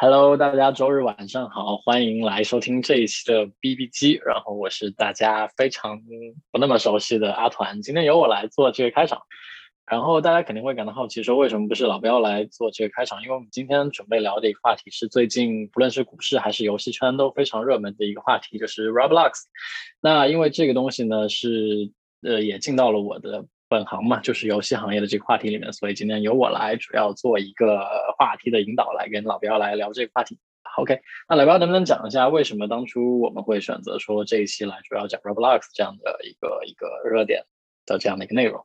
Hello，大家周日晚上好，欢迎来收听这一期的 B B 机。然后我是大家非常不那么熟悉的阿团，今天由我来做这个开场。然后大家肯定会感到好奇，说为什么不是老彪来做这个开场？因为我们今天准备聊的一个话题是最近不论是股市还是游戏圈都非常热门的一个话题，就是 Roblox。那因为这个东西呢是呃也进到了我的。本行嘛，就是游戏行业的这个话题里面，所以今天由我来主要做一个话题的引导，来跟老彪来聊这个话题。OK，那老彪能不能讲一下为什么当初我们会选择说这一期来主要讲 Roblox 这样的一个一个热点的这样的一个内容？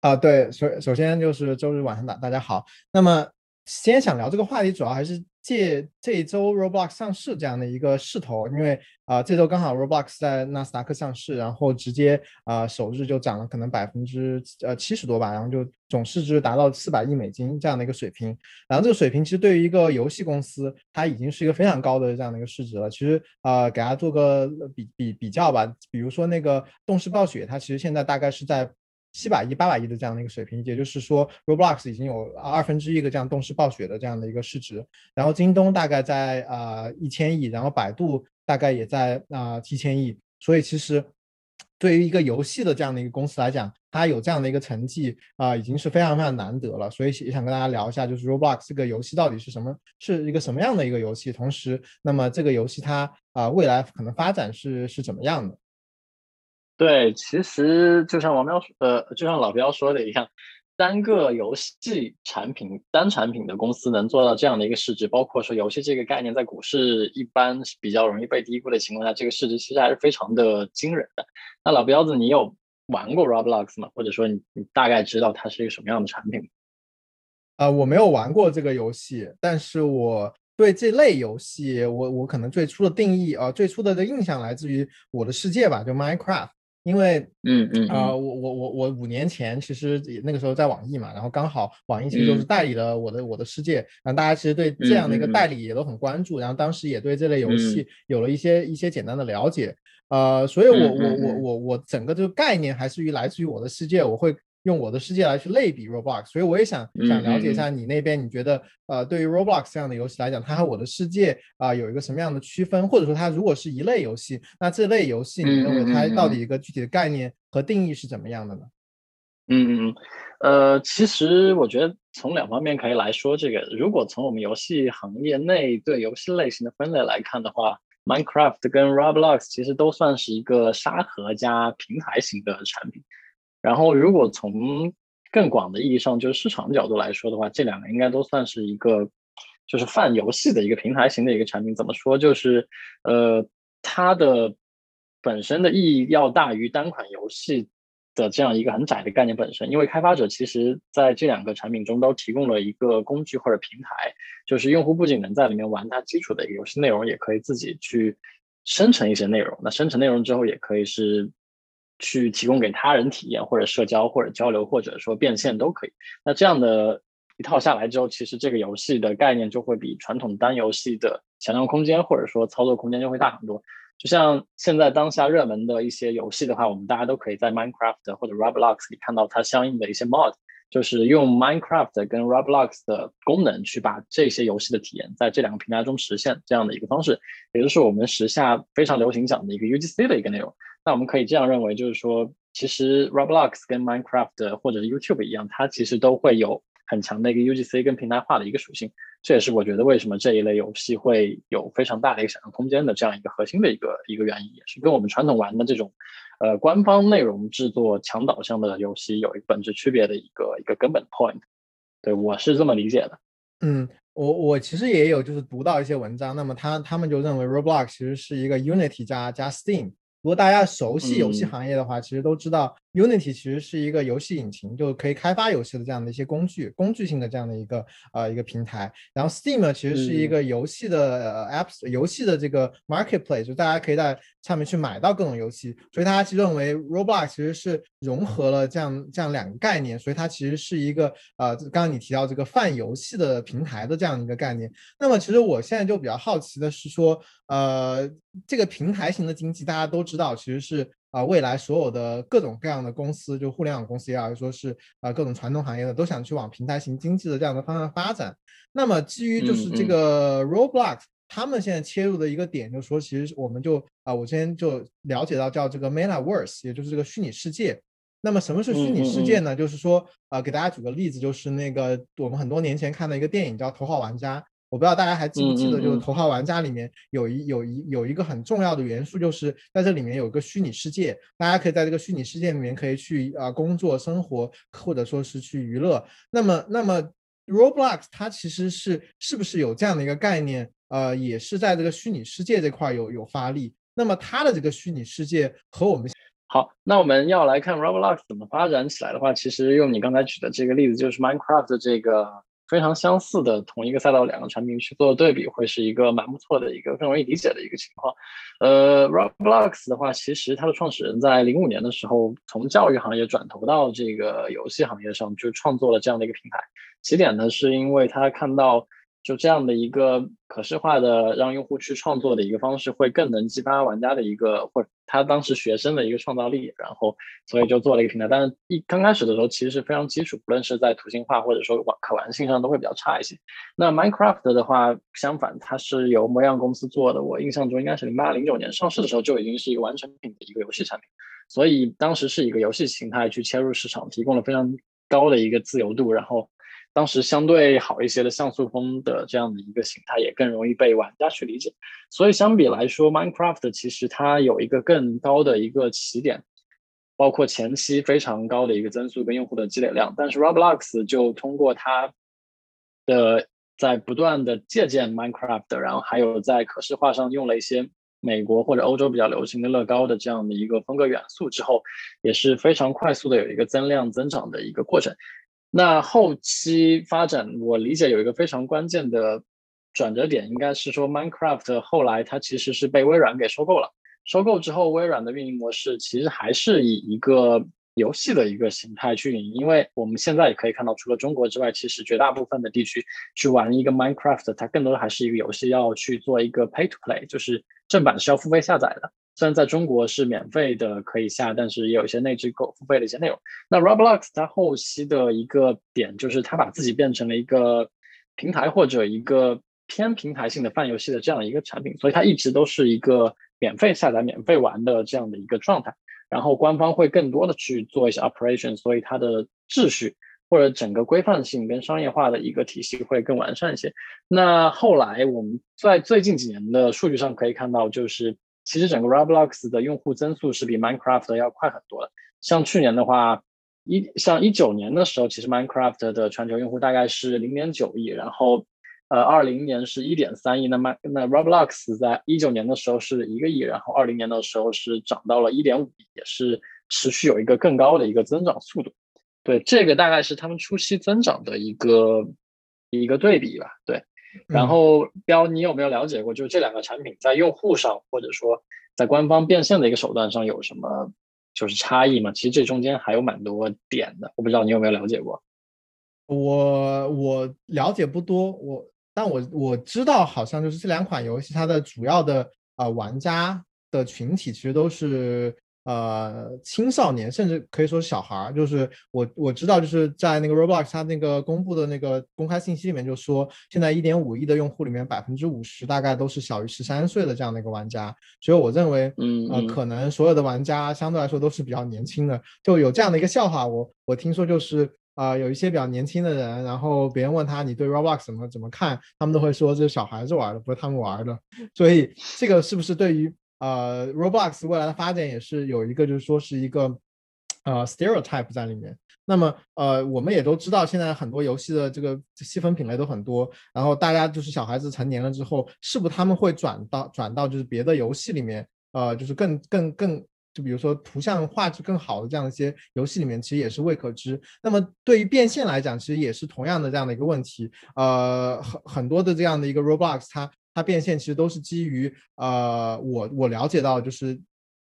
啊，对，首首先就是周日晚上的大家好，那么。先想聊这个话题，主要还是借这一周 Roblox 上市这样的一个势头，因为啊这周刚好 Roblox 在纳斯达克上市，然后直接啊首日就涨了可能百分之呃七十多吧，然后就总市值达到四百亿美金这样的一个水平，然后这个水平其实对于一个游戏公司，它已经是一个非常高的这样的一个市值了。其实啊给大家做个比比比较吧，比如说那个动视暴雪，它其实现在大概是在。七百亿、八百亿的这样的一个水平，也就是说，Roblox 已经有二分之一个这样动视暴雪的这样的一个市值，然后京东大概在啊一千亿，然后百度大概也在啊七千亿，所以其实对于一个游戏的这样的一个公司来讲，它有这样的一个成绩啊，已经是非常非常难得了。所以也想跟大家聊一下，就是 Roblox 这个游戏到底是什么，是一个什么样的一个游戏，同时，那么这个游戏它啊未来可能发展是是怎么样的？对，其实就像王彪呃，就像老彪说的一样，单个游戏产品、单产品的公司能做到这样的一个市值，包括说游戏这个概念在股市一般比较容易被低估的情况下，这个市值其实还是非常的惊人的。那老彪子，你有玩过 Roblox 吗？或者说你你大概知道它是一个什么样的产品？啊，我没有玩过这个游戏，但是我对这类游戏，我我可能最初的定义啊，最初的的印象来自于《我的世界》吧，就 Minecraft。因为，嗯嗯啊，我我我我五年前其实那个时候在网易嘛，然后刚好网易其实就是代理了我的我的世界，然后大家其实对这样的一个代。理也都很关注，然后当时也对这类游戏。有了一些一些简单的了解，呃，所以我我我我我整个这个概念还是于来自于我的世界，我会。用我的世界来去类比 Roblox，所以我也想想了解一下你那边，你觉得呃，对于 Roblox 这样的游戏来讲，它和我的世界啊有一个什么样的区分，或者说它如果是一类游戏，那这类游戏你认为它到底一个具体的概念和定义是怎么样的呢？嗯嗯嗯，呃，其实我觉得从两方面可以来说，这个如果从我们游戏行业内对游戏类型的分类来看的话，Minecraft 跟 Roblox 其实都算是一个沙盒加平台型的产品。然后，如果从更广的意义上，就是市场角度来说的话，这两个应该都算是一个，就是泛游戏的一个平台型的一个产品。怎么说？就是，呃，它的本身的意义要大于单款游戏的这样一个很窄的概念本身。因为开发者其实在这两个产品中都提供了一个工具或者平台，就是用户不仅能在里面玩它基础的一个游戏内容，也可以自己去生成一些内容。那生成内容之后，也可以是。去提供给他人体验，或者社交，或者交流，或者说变现都可以。那这样的一套下来之后，其实这个游戏的概念就会比传统单游戏的想象空间或者说操作空间就会大很多。就像现在当下热门的一些游戏的话，我们大家都可以在 Minecraft 或者 Roblox 里看到它相应的一些 mod，就是用 Minecraft 跟 Roblox 的功能去把这些游戏的体验在这两个平台中实现这样的一个方式，也就是我们时下非常流行讲的一个 UGC 的一个内容。那我们可以这样认为，就是说，其实 Roblox 跟 Minecraft 或者是 YouTube 一样，它其实都会有很强的一个 UGC 跟平台化的一个属性。这也是我觉得为什么这一类游戏会有非常大的一个想象空间的这样一个核心的一个一个原因，也是跟我们传统玩的这种呃官方内容制作强导向的游戏有一个本质区别的一个一个根本 point。对我是这么理解的。嗯，我我其实也有就是读到一些文章，那么他他们就认为 Roblox 其实是一个 Unity 加加 Steam。如果大家熟悉游戏行业的话，其实都知道 Unity 其实是一个游戏引擎，就可以开发游戏的这样的一些工具，工具性的这样的一个呃一个平台。然后 Steam 呢，其实是一个游戏的 Apps，游戏的这个 Marketplace，就大家可以在上面去买到各种游戏。所以他其实认为 Roblox 其实是融合了这样这样两个概念，所以它其实是一个呃刚刚你提到这个泛游戏的平台的这样一个概念。那么其实我现在就比较好奇的是说，呃，这个平台型的经济大家都。知道其实是啊，未来所有的各种各样的公司，就互联网公司也好，还是说是啊各种传统行业的，都想去往平台型经济的这样的方向发展。那么基于就是这个 Roblox，他们现在切入的一个点，就是说其实我们就啊，我之前就了解到叫这个 Metaverse，也就是这个虚拟世界。那么什么是虚拟世界呢？就是说啊，给大家举个例子，就是那个我们很多年前看的一个电影叫《头号玩家》。我不知道大家还记不记得，就是《头号玩家》里面有一有一有一个很重要的元素，就是在这里面有一个虚拟世界，大家可以在这个虚拟世界里面可以去啊工作、生活，或者说是去娱乐。那么，那么 Roblox 它其实是是不是有这样的一个概念？呃，也是在这个虚拟世界这块有有发力。那么它的这个虚拟世界和我们好，那我们要来看 Roblox 怎么发展起来的话，其实用你刚才举的这个例子，就是 Minecraft 这个。非常相似的同一个赛道两个产品去做对比，会是一个蛮不错的一个更容易理解的一个情况。呃，Roblox 的话，其实它的创始人在零五年的时候从教育行业转投到这个游戏行业上，就创作了这样的一个平台。起点呢，是因为他看到。就这样的一个可视化的让用户去创作的一个方式，会更能激发玩家的一个或者他当时学生的一个创造力，然后所以就做了一个平台。但是一刚开始的时候其实是非常基础，不论是在图形化或者说玩可玩性上都会比较差一些。那 Minecraft 的话，相反，它是由模样公司做的，我印象中应该是零八零九年上市的时候就已经是一个完成品的一个游戏产品，所以当时是一个游戏形态去切入市场，提供了非常高的一个自由度，然后。当时相对好一些的像素风的这样的一个形态，也更容易被玩家去理解。所以相比来说，Minecraft 其实它有一个更高的一个起点，包括前期非常高的一个增速跟用户的积累量。但是 Roblox 就通过它的在不断的借鉴 Minecraft，然后还有在可视化上用了一些美国或者欧洲比较流行的乐高的这样的一个风格元素之后，也是非常快速的有一个增量增长的一个过程。那后期发展，我理解有一个非常关键的转折点，应该是说 Minecraft 后来它其实是被微软给收购了。收购之后，微软的运营模式其实还是以一个游戏的一个形态去运营。因为我们现在也可以看到，除了中国之外，其实绝大部分的地区去玩一个 Minecraft，它更多的还是一个游戏，要去做一个 Pay to Play，就是正版是要付费下载的。虽然在中国是免费的可以下，但是也有一些内置购付费的一些内容。那 Roblox 它后期的一个点就是它把自己变成了一个平台或者一个偏平台性的泛游戏的这样一个产品，所以它一直都是一个免费下载、免费玩的这样的一个状态。然后官方会更多的去做一些 operation，所以它的秩序或者整个规范性跟商业化的一个体系会更完善一些。那后来我们在最近几年的数据上可以看到，就是。其实整个 Roblox 的用户增速是比 Minecraft 要快很多的。像去年的话，一像一九年的时候，其实 Minecraft 的全球用户大概是零点九亿，然后呃二零年是一点三亿。那么那 Roblox 在一九年的时候是一个亿，然后二零年的时候是涨到了一点五亿，也是持续有一个更高的一个增长速度。对，这个大概是他们初期增长的一个一个对比吧。对。然后，标，你有没有了解过，就是这两个产品在用户上，或者说在官方变现的一个手段上有什么就是差异吗？其实这中间还有蛮多点的，我不知道你有没有了解过。我我了解不多，我但我我知道，好像就是这两款游戏它的主要的呃玩家的群体其实都是。呃，青少年甚至可以说是小孩儿，就是我我知道，就是在那个 Roblox 它那个公布的那个公开信息里面就说，现在一点五亿的用户里面，百分之五十大概都是小于十三岁的这样的一个玩家，所以我认为，嗯呃，可能所有的玩家相对来说都是比较年轻的。就有这样的一个笑话，我我听说就是啊，有一些比较年轻的人，然后别人问他你对 Roblox 怎么怎么看，他们都会说这是小孩子玩的，不是他们玩的。所以这个是不是对于？呃，Roblox 未来的发展也是有一个，就是说是一个呃 stereotype 在里面。那么呃，我们也都知道，现在很多游戏的这个细分品类都很多，然后大家就是小孩子成年了之后，是不是他们会转到转到就是别的游戏里面？呃，就是更更更，就比如说图像画质更好的这样一些游戏里面，其实也是未可知。那么对于变现来讲，其实也是同样的这样的一个问题。呃，很很多的这样的一个 Roblox 它。它变现其实都是基于呃，我我了解到就是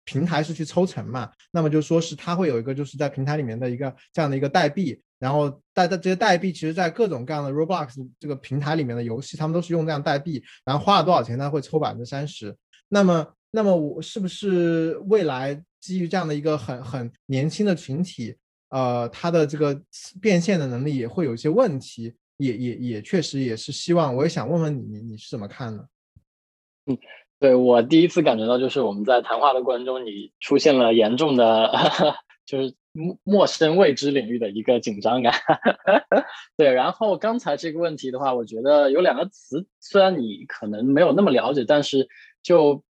平台是去抽成嘛，那么就说是它会有一个就是在平台里面的一个这样的一个代币，然后代的这些代币其实在各种各样的 Roblox 这个平台里面的游戏，他们都是用这样代币，然后花了多少钱，他会抽百分之三十。那么那么我是不是未来基于这样的一个很很年轻的群体，呃，它的这个变现的能力也会有一些问题，也也也确实也是希望，我也想问问你，你是怎么看的？嗯，对我第一次感觉到，就是我们在谈话的过程中，你出现了严重的，就是陌陌生未知领域的一个紧张感。对，然后刚才这个问题的话，我觉得有两个词，虽然你可能没有那么了解，但是就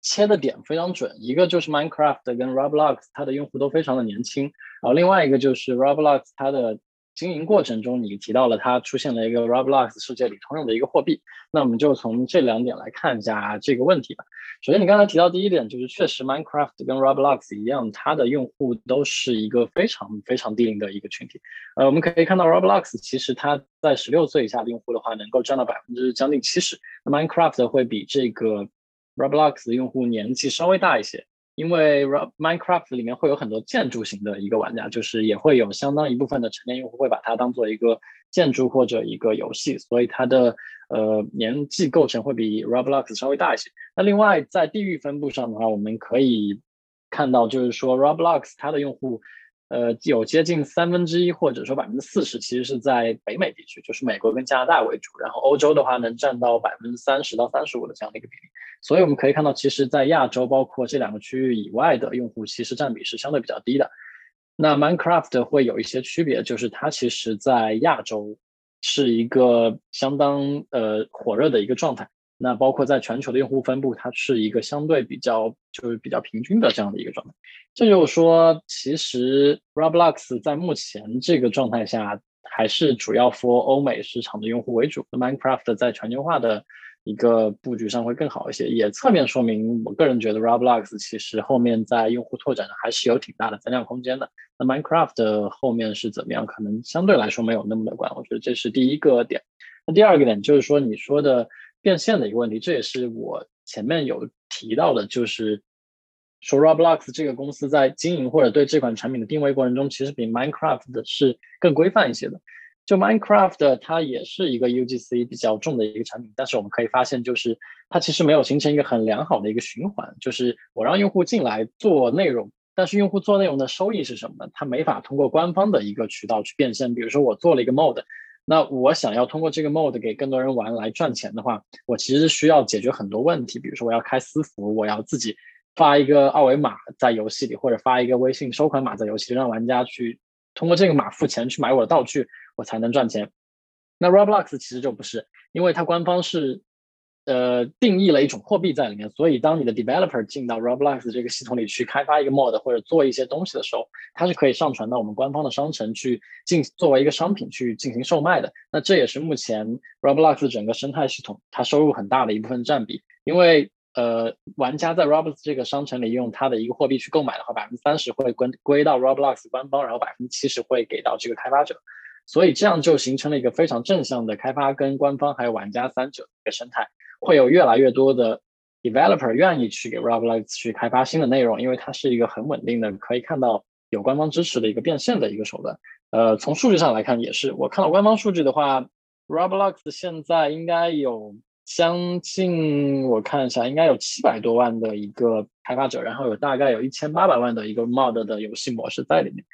切的点非常准。一个就是 Minecraft 跟 Roblox，它的用户都非常的年轻，然后另外一个就是 Roblox 它的。经营过程中，你提到了它出现了一个 Roblox 世界里通用的一个货币，那我们就从这两点来看一下这个问题吧。首先，你刚才提到第一点，就是确实 Minecraft 跟 Roblox 一样，它的用户都是一个非常非常低龄的一个群体。呃，我们可以看到 Roblox 其实它在十六岁以下的用户的话，能够占到百分之将近七十，那 Minecraft 会比这个 Roblox 的用户年纪稍微大一些。因为 Minecraft 里面会有很多建筑型的一个玩家，就是也会有相当一部分的成年用户会把它当做一个建筑或者一个游戏，所以它的呃年纪构成会比 Roblox 稍微大一些。那另外在地域分布上的话，我们可以看到，就是说 Roblox 它的用户。呃，有接近三分之一或者说百分之四十，其实是在北美地区，就是美国跟加拿大为主。然后欧洲的话，能占到百分之三十到三十五的这样的一个比例。所以我们可以看到，其实，在亚洲包括这两个区域以外的用户，其实占比是相对比较低的。那 Minecraft 会有一些区别，就是它其实在亚洲是一个相当呃火热的一个状态。那包括在全球的用户分布，它是一个相对比较就是比较平均的这样的一个状态。这就是说，其实 Roblox 在目前这个状态下，还是主要 for 欧美市场的用户为主。Minecraft 在全球化的一个布局上会更好一些，也侧面说明，我个人觉得 Roblox 其实后面在用户拓展还是有挺大的增量空间的。那 Minecraft 后面是怎么样，可能相对来说没有那么乐观。我觉得这是第一个点。那第二个点就是说，你说的。变现的一个问题，这也是我前面有提到的，就是说 Roblox 这个公司在经营或者对这款产品的定位过程中，其实比 Minecraft 的是更规范一些的。就 Minecraft 它也是一个 UGC 比较重的一个产品，但是我们可以发现，就是它其实没有形成一个很良好的一个循环。就是我让用户进来做内容，但是用户做内容的收益是什么呢？他没法通过官方的一个渠道去变现。比如说我做了一个 mod。那我想要通过这个 mode 给更多人玩来赚钱的话，我其实需要解决很多问题。比如说，我要开私服，我要自己发一个二维码在游戏里，或者发一个微信收款码在游戏里，让玩家去通过这个码付钱去买我的道具，我才能赚钱。那 Roblox 其实就不是，因为它官方是。呃，定义了一种货币在里面，所以当你的 developer 进到 Roblox 这个系统里去开发一个 mod 或者做一些东西的时候，它是可以上传到我们官方的商城去进作为一个商品去进行售卖的。那这也是目前 Roblox 整个生态系统它收入很大的一部分占比，因为呃，玩家在 Roblox 这个商城里用它的一个货币去购买的话，百分之三十会归归到 Roblox 官方，然后百分之七十会给到这个开发者，所以这样就形成了一个非常正向的开发跟官方还有玩家三者一个生态。会有越来越多的 developer 愿意去给 Roblox 去开发新的内容，因为它是一个很稳定的，可以看到有官方支持的一个变现的一个手段。呃，从数据上来看也是，我看到官方数据的话，Roblox 现在应该有将近，我看一下，应该有七百多万的一个开发者，然后有大概有一千八百万的一个 mod 的游戏模式在里面，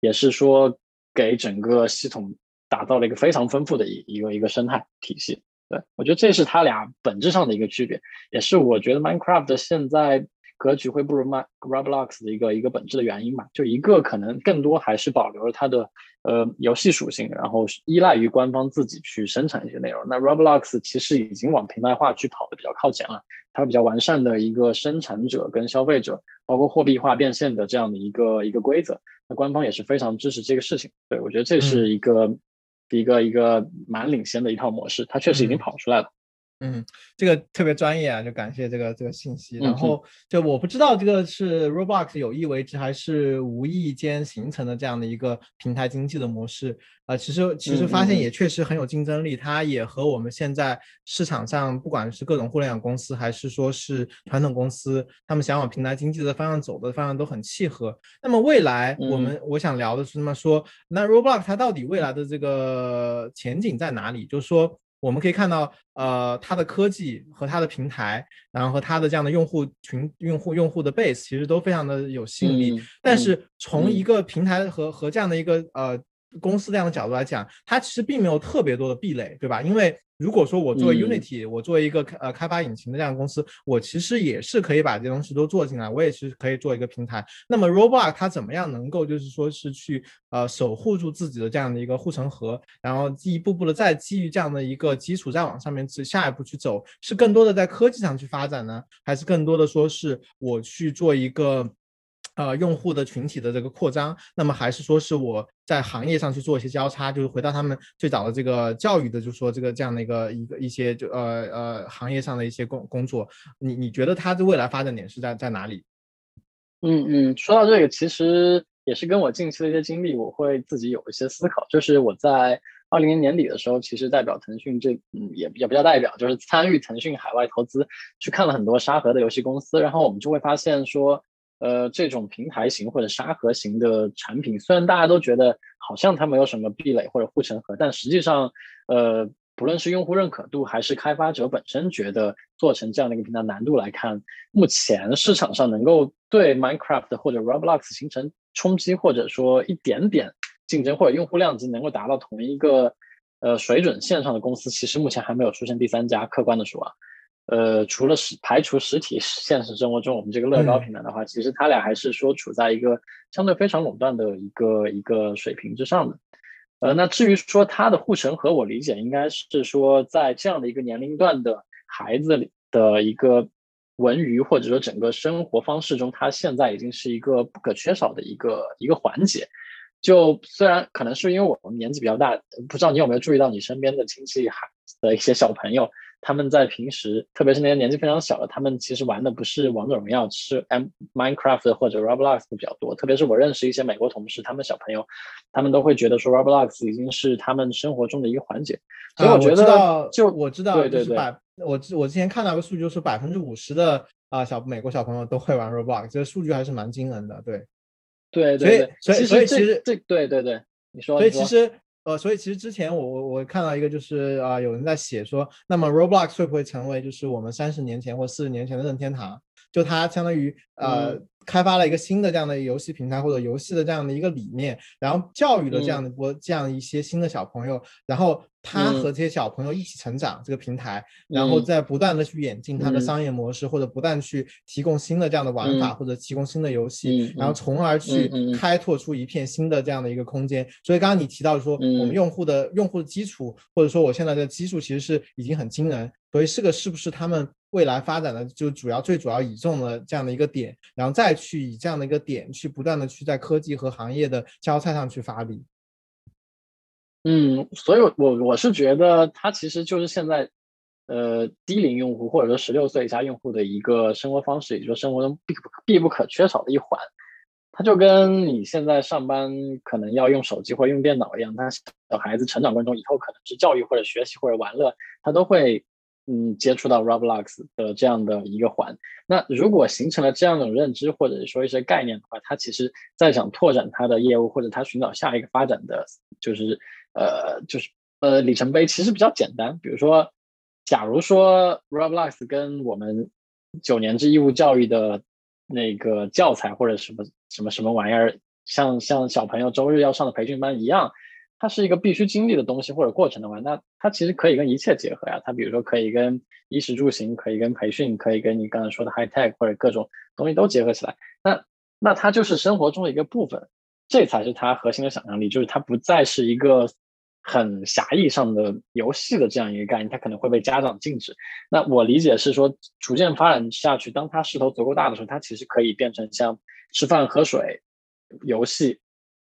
也是说给整个系统打造了一个非常丰富的一一个一个生态体系。对，我觉得这是它俩本质上的一个区别，也是我觉得 Minecraft 现在格局会不如 My Roblox 的一个一个本质的原因吧。就一个可能更多还是保留了它的呃游戏属性，然后依赖于官方自己去生产一些内容。那 Roblox 其实已经往平台化去跑的比较靠前了，它比较完善的一个生产者跟消费者，包括货币化变现的这样的一个一个规则。那官方也是非常支持这个事情。对我觉得这是一个。一个一个蛮领先的一套模式，它确实已经跑出来了。嗯，这个特别专业啊，就感谢这个这个信息。然后就我不知道这个是 Roblox 有意为之，还是无意间形成的这样的一个平台经济的模式。呃，其实其实发现也确实很有竞争力，它也和我们现在市场上不管是各种互联网公司，还是说是传统公司，他们想往平台经济的方向走的方向都很契合。那么未来我们我想聊的是，那么说那 Roblox 它到底未来的这个前景在哪里？就是说。我们可以看到，呃，它的科技和它的平台，然后和它的这样的用户群、用户、用户的 base，其实都非常的有吸引力。但是从一个平台和和这样的一个呃。公司这样的角度来讲，它其实并没有特别多的壁垒，对吧？因为如果说我作为 Unity，我作为一个呃开发引擎的这样的公司，我其实也是可以把这些东西都做进来，我也是可以做一个平台。那么 Roblox 它怎么样能够就是说是去呃守护住自己的这样的一个护城河，然后一步步的再基于这样的一个基础再往上面去下一步去走，是更多的在科技上去发展呢，还是更多的说是我去做一个？呃，用户的群体的这个扩张，那么还是说是我在行业上去做一些交叉，就是回到他们最早的这个教育的，就是说这个这样的一个一个一些就呃呃行业上的一些工工作，你你觉得它的未来发展点是在在哪里？嗯嗯，说到这个，其实也是跟我近期的一些经历，我会自己有一些思考，就是我在二零年年底的时候，其实代表腾讯这嗯也也不叫代表，就是参与腾讯海外投资，去看了很多沙盒的游戏公司，然后我们就会发现说。呃，这种平台型或者沙盒型的产品，虽然大家都觉得好像它没有什么壁垒或者护城河，但实际上，呃，不论是用户认可度，还是开发者本身觉得做成这样的一个平台难度来看，目前市场上能够对 Minecraft 或者 Roblox 形成冲击，或者说一点点竞争或者用户量级能够达到同一个呃水准线上的公司，其实目前还没有出现第三家。客观的说啊。呃，除了实排除实体现实生活中我们这个乐高平台的话，其实它俩还是说处在一个相对非常垄断的一个一个水平之上的。呃，那至于说它的护城河，我理解应该是说在这样的一个年龄段的孩子里的一个文娱或者说整个生活方式中，它现在已经是一个不可缺少的一个一个环节。就虽然可能是因为我们年纪比较大，不知道你有没有注意到你身边的亲戚孩的一些小朋友。他们在平时，特别是那些年纪非常小的，他们其实玩的不是王者荣耀，是 M Minecraft 或者 Roblox 比较多。特别是我认识一些美国同事，他们小朋友，他们都会觉得说 Roblox 已经是他们生活中的一个环节。所以我觉得，就我知道，对对对，我我之前看到个数据，就是百分之五十的啊小美国小朋友都会玩 Roblox，这个数据还是蛮惊人的。对，对对，所以所以所以其实这对对对，你说，所以其实。呃，所以其实之前我我我看到一个就是啊，有人在写说，那么 Roblox 会不会成为就是我们三十年前或四十年前的任天堂？就它相当于呃。开发了一个新的这样的游戏平台或者游戏的这样的一个理念，然后教育了这样的波这样一些新的小朋友，然后他和这些小朋友一起成长这个平台，然后再不断的去演进它的商业模式，或者不断去提供新的这样的玩法或者提供新的游戏，然后从而去开拓出一片新的这样的一个空间。所以刚刚你提到说，我们用户的用户的基础或者说我现在的基数其实是已经很惊人，所以这个是不是他们？未来发展的就主要最主要倚重的这样的一个点，然后再去以这样的一个点去不断的去在科技和行业的交叉上去发力。嗯，所以我我是觉得它其实就是现在呃低龄用户或者说十六岁以下用户的一个生活方式，也就是生活中必不必不可缺少的一环。它就跟你现在上班可能要用手机或者用电脑一样，他小孩子成长过程中以后可能是教育或者学习或者玩乐，他都会。嗯，接触到 Roblox 的这样的一个环，那如果形成了这样的认知或者说一些概念的话，它其实在想拓展它的业务或者它寻找下一个发展的，就是呃，就是呃里程碑其实比较简单。比如说，假如说 Roblox 跟我们九年制义务教育的那个教材或者什么什么什么玩意儿，像像小朋友周日要上的培训班一样。它是一个必须经历的东西或者过程的话，那它其实可以跟一切结合呀。它比如说可以跟衣食住行，可以跟培训，可以跟你刚才说的 high tech 或者各种东西都结合起来。那那它就是生活中的一个部分，这才是它核心的想象力，就是它不再是一个很狭义上的游戏的这样一个概念，它可能会被家长禁止。那我理解是说，逐渐发展下去，当它势头足够大的时候，它其实可以变成像吃饭喝水、游戏。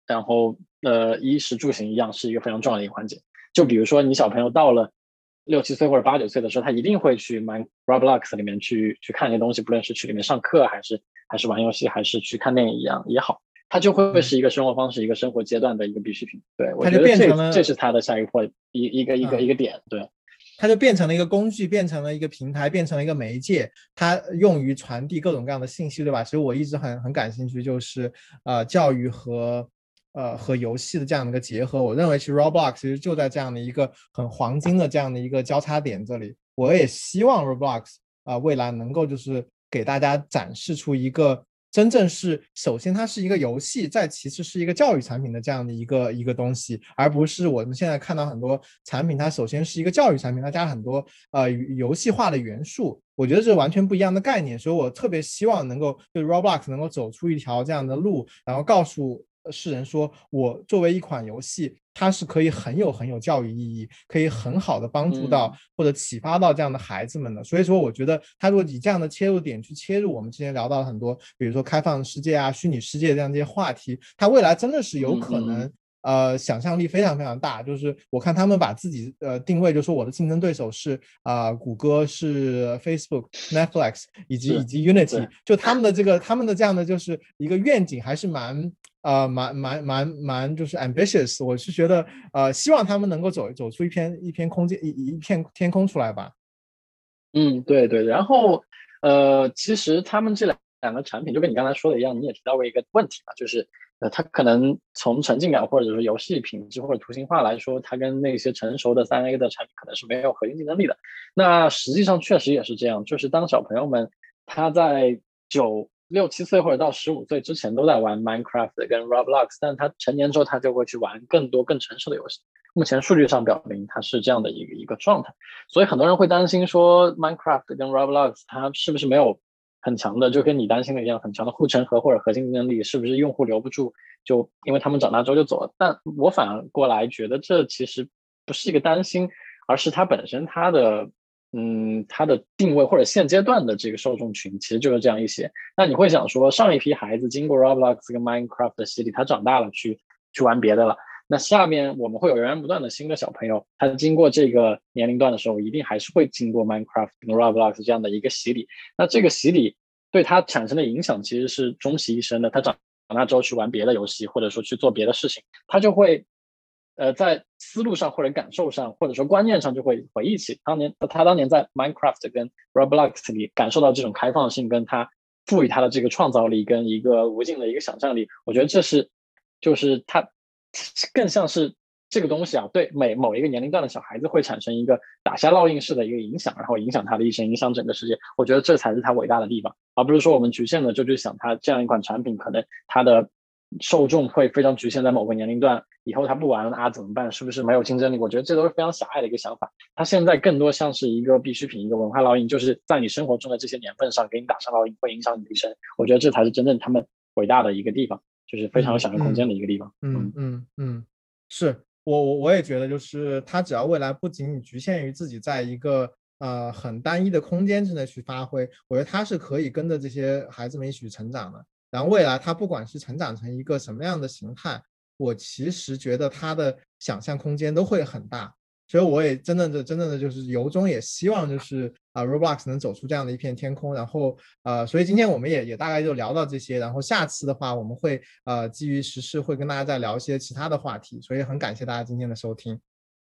然后，呃，衣食住行一样是一个非常重要的一个环节。就比如说，你小朋友到了六七岁或者八九岁的时候，他一定会去 My Roblox 里面去去看一些东西，不论是去里面上课，还是还是玩游戏，还是去看电影一样也好，它就会是一个生活方式，一个生活阶段的一个必需品。对，我觉得这这是它的下一步一一个一个一个点。对，它就变成了一个工具，变成了一个平台，变成了一个媒介，它用于传递各种各样的信息，对吧？其实我一直很很感兴趣，就是呃，教育和呃和游戏的这样的一个结合。我认为其实 Roblox 其实就在这样的一个很黄金的这样的一个交叉点这里。我也希望 Roblox 啊未来能够就是给大家展示出一个。真正是，首先它是一个游戏，再其次是一个教育产品的这样的一个一个东西，而不是我们现在看到很多产品，它首先是一个教育产品，它加了很多呃游戏化的元素，我觉得这是完全不一样的概念，所以我特别希望能够就 Roblox 能够走出一条这样的路，然后告诉。世人说，我作为一款游戏，它是可以很有很有教育意义，可以很好的帮助到或者启发到这样的孩子们的。所以说，我觉得他如果以这样的切入点去切入，我们之前聊到很多，比如说开放世界啊、虚拟世界这样这些话题，它未来真的是有可能。呃，想象力非常非常大，就是我看他们把自己呃定位，就说我的竞争对手是啊，谷歌是 Facebook、Netflix 以及以及 Unity，就他们的这个他们的这样的就是一个愿景，还是蛮呃蛮蛮蛮蛮就是 ambitious。我是觉得呃，希望他们能够走走出一片一片空间一一片天空出来吧。嗯，对对，然后呃，其实他们这两两个产品就跟你刚才说的一样，你也提到过一个问题嘛，就是。呃，它可能从沉浸感或者说游戏品质或者图形化来说，它跟那些成熟的三 A 的产品可能是没有核心竞争力的。那实际上确实也是这样，就是当小朋友们他在九六七岁或者到十五岁之前都在玩 Minecraft 跟 Roblox，但他成年之后他就会去玩更多更成熟的游戏。目前数据上表明它是这样的一个一个状态，所以很多人会担心说 Minecraft 跟 Roblox 它是不是没有。很强的，就跟你担心的一样，很强的护城河或者核心竞争力，是不是用户留不住？就因为他们长大之后就走了。但我反过来觉得，这其实不是一个担心，而是它本身它的，嗯，它的定位或者现阶段的这个受众群，其实就是这样一些。那你会想说，上一批孩子经过 Roblox 跟 Minecraft 的洗礼，他长大了去去玩别的了。那下面我们会有源源不断的新的小朋友，他经过这个年龄段的时候，一定还是会经过 Minecraft 跟 Roblox 这样的一个洗礼。那这个洗礼对他产生的影响其实是终其一生的。他长长大之后去玩别的游戏，或者说去做别的事情，他就会，呃，在思路上或者感受上，或者说观念上，就会回忆起当年他当年在 Minecraft 跟 Roblox 里感受到这种开放性，跟他赋予他的这个创造力跟一个无尽的一个想象力。我觉得这是，就是他。更像是这个东西啊，对每某一个年龄段的小孩子会产生一个打下烙印式的一个影响，然后影响他的一生，影响整个世界。我觉得这才是他伟大的地方，而不是说我们局限的就去想他这样一款产品，可能它的受众会非常局限在某个年龄段，以后他不玩了啊怎么办？是不是没有竞争力？我觉得这都是非常狭隘的一个想法。它现在更多像是一个必需品，一个文化烙印，就是在你生活中的这些年份上给你打上烙印，会影响你的一生。我觉得这才是真正他们伟大的一个地方。就是非常有想象空间的一个地方。嗯嗯嗯，是我我我也觉得，就是它只要未来不仅仅局限于自己在一个呃很单一的空间之内去发挥，我觉得他是可以跟着这些孩子们一起成长的。然后未来他不管是成长成一个什么样的形态，我其实觉得他的想象空间都会很大。所以我也真正的、真正的就是由衷也希望就是啊，Roblox 能走出这样的一片天空。然后呃，所以今天我们也也大概就聊到这些。然后下次的话，我们会呃基于时事会跟大家再聊一些其他的话题。所以很感谢大家今天的收听。